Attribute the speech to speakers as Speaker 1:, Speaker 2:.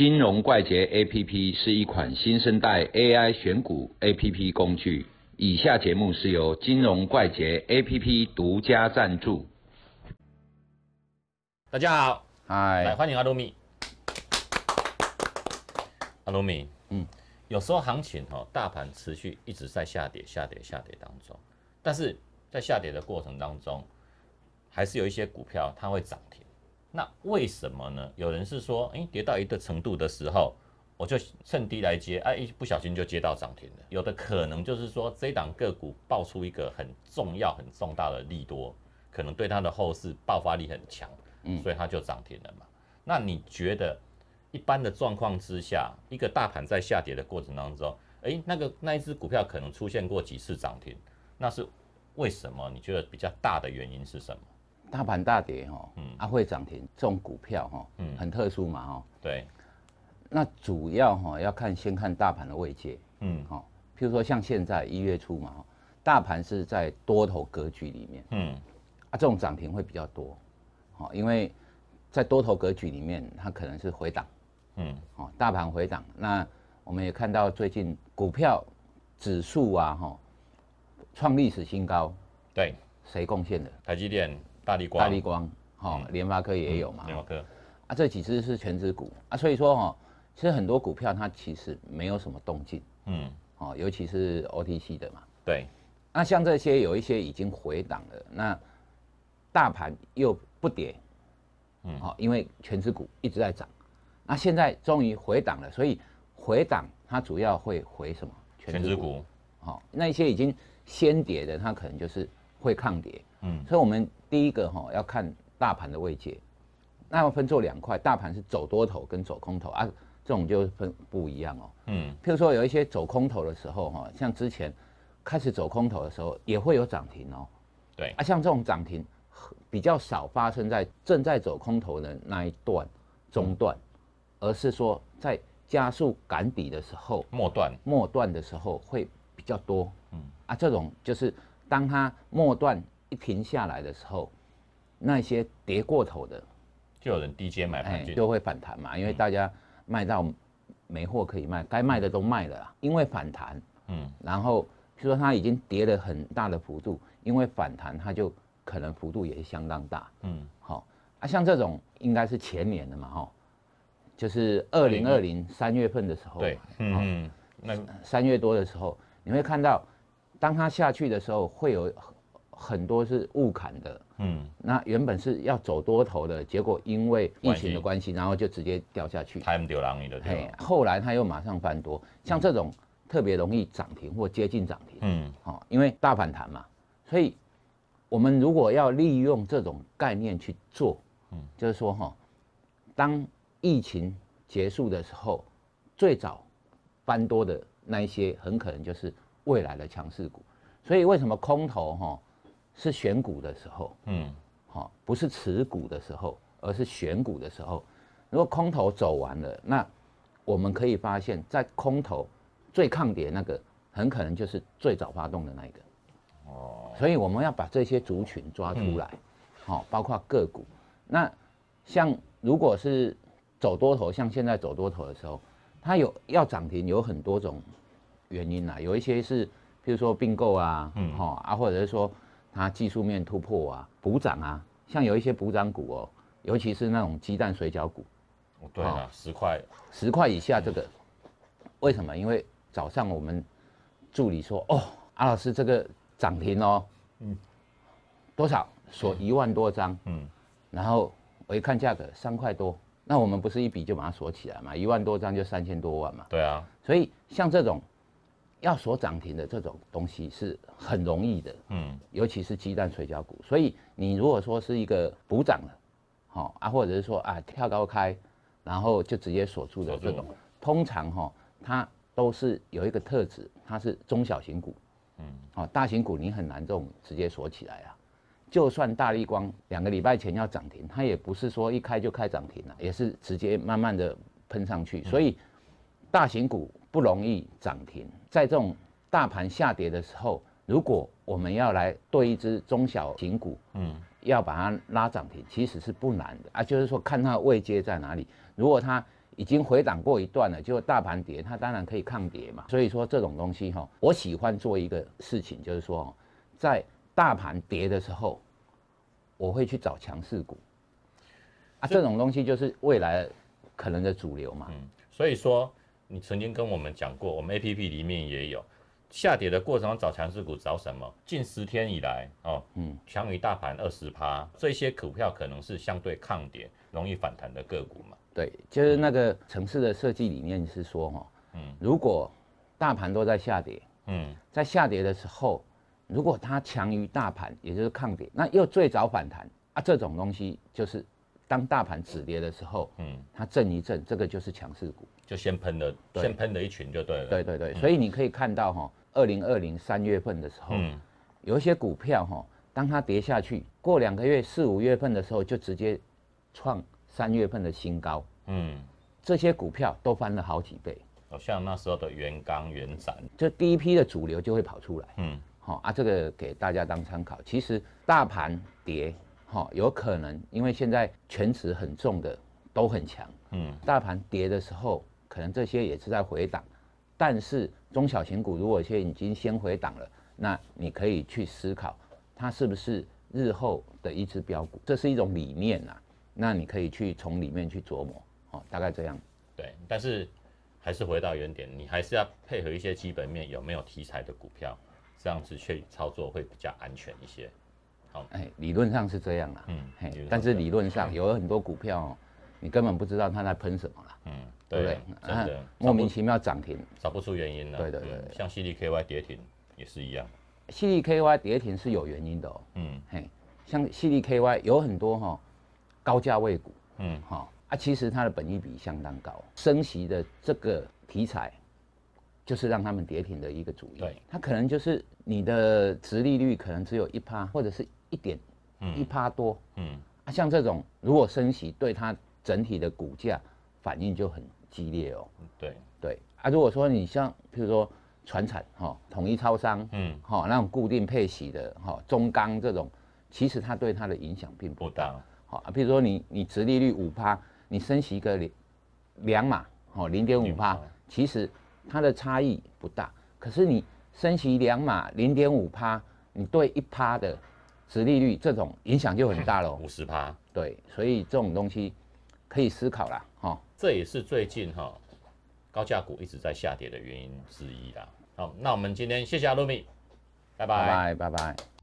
Speaker 1: 金融怪杰 APP 是一款新生代 AI 选股 APP 工具。以下节目是由金融怪杰 APP 独家赞助。
Speaker 2: 大家好，来
Speaker 1: 嗨，
Speaker 2: 欢迎阿鲁米。阿鲁米，
Speaker 1: 嗯，
Speaker 2: 有时候行情哦，大盘持续一直在下跌、下跌、下跌当中，但是在下跌的过程当中，还是有一些股票它会涨停。那为什么呢？有人是说，诶，跌到一个程度的时候，我就趁低来接，哎、一不小心就接到涨停了。有的可能就是说，这一档个股爆出一个很重要、很重大的利多，可能对它的后市爆发力很强，
Speaker 1: 嗯
Speaker 2: 所以它就涨停了嘛。那你觉得一般的状况之下，一个大盘在下跌的过程当中，诶，那个那一只股票可能出现过几次涨停，那是为什么？你觉得比较大的原因是什么？
Speaker 1: 大盘大跌哈，
Speaker 2: 嗯。
Speaker 1: 啊会涨停，这种股票哈，
Speaker 2: 嗯。
Speaker 1: 很特殊嘛哈。
Speaker 2: 对，
Speaker 1: 那主要哈要看先看大盘的位阶，
Speaker 2: 嗯。
Speaker 1: 哈，譬如说像现在一月初嘛哈，大盘是在多头格局里面。
Speaker 2: 嗯。
Speaker 1: 啊，这种涨停会比较多，好，因为在多头格局里面，它可能是回档，
Speaker 2: 嗯。
Speaker 1: 哦，大盘回档。那我们也看到最近股票指数啊，哈，创历史新高，
Speaker 2: 对，
Speaker 1: 谁贡献的？
Speaker 2: 台积电、大力光、
Speaker 1: 大力光，哈，联发科也有嘛，哈
Speaker 2: 联发科，
Speaker 1: 啊，这几只是全指股。啊，所以说哈，其实很多股票它其实没有什么动静，
Speaker 2: 嗯，
Speaker 1: 哦，尤其是 OTC 的嘛。
Speaker 2: 对，
Speaker 1: 那像这些有一些已经回档了，那大盘又不跌，
Speaker 2: 嗯。
Speaker 1: 嗯，好、因为全指股一直在涨，那现在终于回档了，所以回档它主要会回什么？
Speaker 2: 全指，股，
Speaker 1: 好、那一些已经先跌的，它可能就是会抗跌，
Speaker 2: 嗯。
Speaker 1: 所以我们第一个哈、要看大盘的位阶，那要分做两块，大盘是走多头跟走空头啊，这种就分不一样哦。
Speaker 2: 嗯。
Speaker 1: 譬如说有一些走空头的时候哈，像之前开始走空头的时候也会有涨停哦。
Speaker 2: 对。
Speaker 1: 啊，像这种涨停比较少发生在正在走空头的那一段中段，而是说在加速赶底的时候，
Speaker 2: 末段，
Speaker 1: 末段的时候会比较多。嗯。啊，这种就是当它末段一停下来的时候，那些跌过头的，
Speaker 2: 就有人低阶买盘进，
Speaker 1: 就会反弹嘛，因为大家卖到没货可以卖，该卖的都卖了啊，因为反弹，
Speaker 2: 嗯。
Speaker 1: 然后譬如说它已经跌了很大的幅度，因为反弹它就可能幅度也是相当大，
Speaker 2: 嗯。
Speaker 1: 好、啊，像这种应该是前年的嘛，哈、就是二零二零三月份的时候，
Speaker 2: 对，嗯嗯，那
Speaker 1: 三月多的时候，你会看到，当它下去的时候，会有很很多是误砍的，
Speaker 2: 嗯，
Speaker 1: 那原本是要走多头的，结果因为疫情的
Speaker 2: 关
Speaker 1: 关系，然后就直接掉下去。
Speaker 2: 他们丢狼你的
Speaker 1: 嘿
Speaker 2: 对，，
Speaker 1: 后来它又马上翻多，像这种特别容易涨停或接近涨停，
Speaker 2: 嗯。
Speaker 1: 哦，因为大反弹嘛，所以我们如果要利用这种概念去做，嗯，就是说哈、当疫情结束的时候，最早翻多的那一些，很可能就是未来的强势股。所以为什么空头哈、是选股的时候，
Speaker 2: 嗯
Speaker 1: 好、不是持股的时候，而是选股的时候。如果空头走完了，那我们可以发现，在空头最抗跌那个，很可能就是最早发动的那一个。
Speaker 2: 哦，
Speaker 1: 所以我们要把这些族群抓出来，好、包括个股。那像如果是走多头，像现在走多头的时候，它有要涨停，有很多种原因啦。有一些是，譬如说并购啊，
Speaker 2: 嗯。
Speaker 1: 哈、啊，或者是说它技术面突破啊，补涨啊，像有一些补涨股哦，尤其是那种鸡蛋水饺股，
Speaker 2: 哦对啊，十块，
Speaker 1: 十块以下这个，为什么？因为早上我们助理说，哦，阿老师这个涨停哦，嗯，多少？锁一万多张，
Speaker 2: 嗯。
Speaker 1: 然后我一看价格三块多，那我们不是一笔就把它锁起来嘛？一万多张就三千多万嘛，
Speaker 2: 对啊，
Speaker 1: 所以像这种要锁涨停的这种东西是很容易的，
Speaker 2: 嗯
Speaker 1: 尤其是鸡蛋水饺股。所以你如果说是一个补涨的，好、啊，或者是说啊跳高开，然后就直接锁住的这种，通常哈、它都是有一个特质，它是中小型股，
Speaker 2: 嗯
Speaker 1: 好、大型股你很难这种直接锁起来啊。就算大力光两个礼拜前要涨停，它也不是说一开就开涨停了、也是直接慢慢的喷上去，所以大型股不容易涨停。在这种大盘下跌的时候，如果我们要来对一只中小型股，
Speaker 2: 嗯
Speaker 1: 要把它拉涨停，其实是不难的啊，就是说看它的位阶在哪里。如果它已经回档过一段了，结果大盘跌，它当然可以抗跌嘛。所以说这种东西哈，我喜欢做一个事情，就是说在大盘跌的时候，我会去找强势股啊，这种东西就是未来可能的主流嘛。
Speaker 2: 嗯，所以说你曾经跟我们讲过，我们 A P P 里面也有下跌的过程中找强势股，找什么？近十天以来哦，嗯，强于大盘二十趴，这些股票可能是相对抗跌、容易反弹的个股嘛。
Speaker 1: 对，就是那个城市的设计理念是说哈，嗯，如果大盘都在下跌，嗯，在下跌的时候，如果它强于大盘，也就是抗跌，那又最早反弹啊，这种东西就是当大盘止跌的时候，嗯，它震一震，这个就是强势股，
Speaker 2: 就先喷的，先喷的一群就对了。
Speaker 1: 对对对，所以你可以看到哈，二零二零三月份的时候，嗯，有一些股票哈，当它跌下去，过两个月四五月份的时候，就直接创。三月份的新高，嗯，这些股票都翻了好几倍，
Speaker 2: 好像那时候的元刚、元展，
Speaker 1: 这第一批的主流就会跑出来，嗯，好啊，这个给大家当参考。其实大盘跌，哈，有可能因为现在全值很重的都很强，嗯，大盘跌的时候，可能这些也是在回档，但是中小型股如果现在已经先回档了，那你可以去思考，它是不是日后的一只标股，这是一种理念呐。那你可以去从里面去琢磨，哦，大概这样。
Speaker 2: 对，但是还是回到原点，你还是要配合一些基本面，有没有题材的股票，这样子去操作会比较安全一些。
Speaker 1: 好，哎，理论上是这样啊，嗯，嘿，但是理论上有很多股票，你根本不知道它在喷什么了，嗯，
Speaker 2: 对不对？真的。
Speaker 1: 莫名其妙涨停，
Speaker 2: 找不出原因了。
Speaker 1: 对对对，
Speaker 2: 像 C D K Y 跌停也是一样
Speaker 1: ，C D K Y 跌停是有原因的哦，嗯，嘿，像 C D K Y 有很多哈。高价位股，嗯，哈啊，其实它的本益比相当高，升息的这个题材，就是让他们跌停的一个主因。
Speaker 2: 对，
Speaker 1: 它可能就是你的殖利率可能只有一趴或者是一点一趴多，嗯，啊，像这种如果升息，对它整体的股价反应就很激烈哦。
Speaker 2: 对。
Speaker 1: 对。啊，如果说你像譬如说船产哈，统一超商，嗯，哈那种固定配息的哈，中钢这种，其实它对它的影响并不大。好啊，比如说你你殖利率五趴，你升息一个两两码，哦零点五趴，其实它的差异不大。可是你升息两码零点五趴，你对一趴的殖利率这种影响就很大了。
Speaker 2: 五十趴，
Speaker 1: 对，所以这种东西可以思考啦，哈。
Speaker 2: 这也是最近哈高价股一直在下跌的原因之一啦。好，那我们今天谢谢阿露米，拜
Speaker 1: 拜拜拜拜。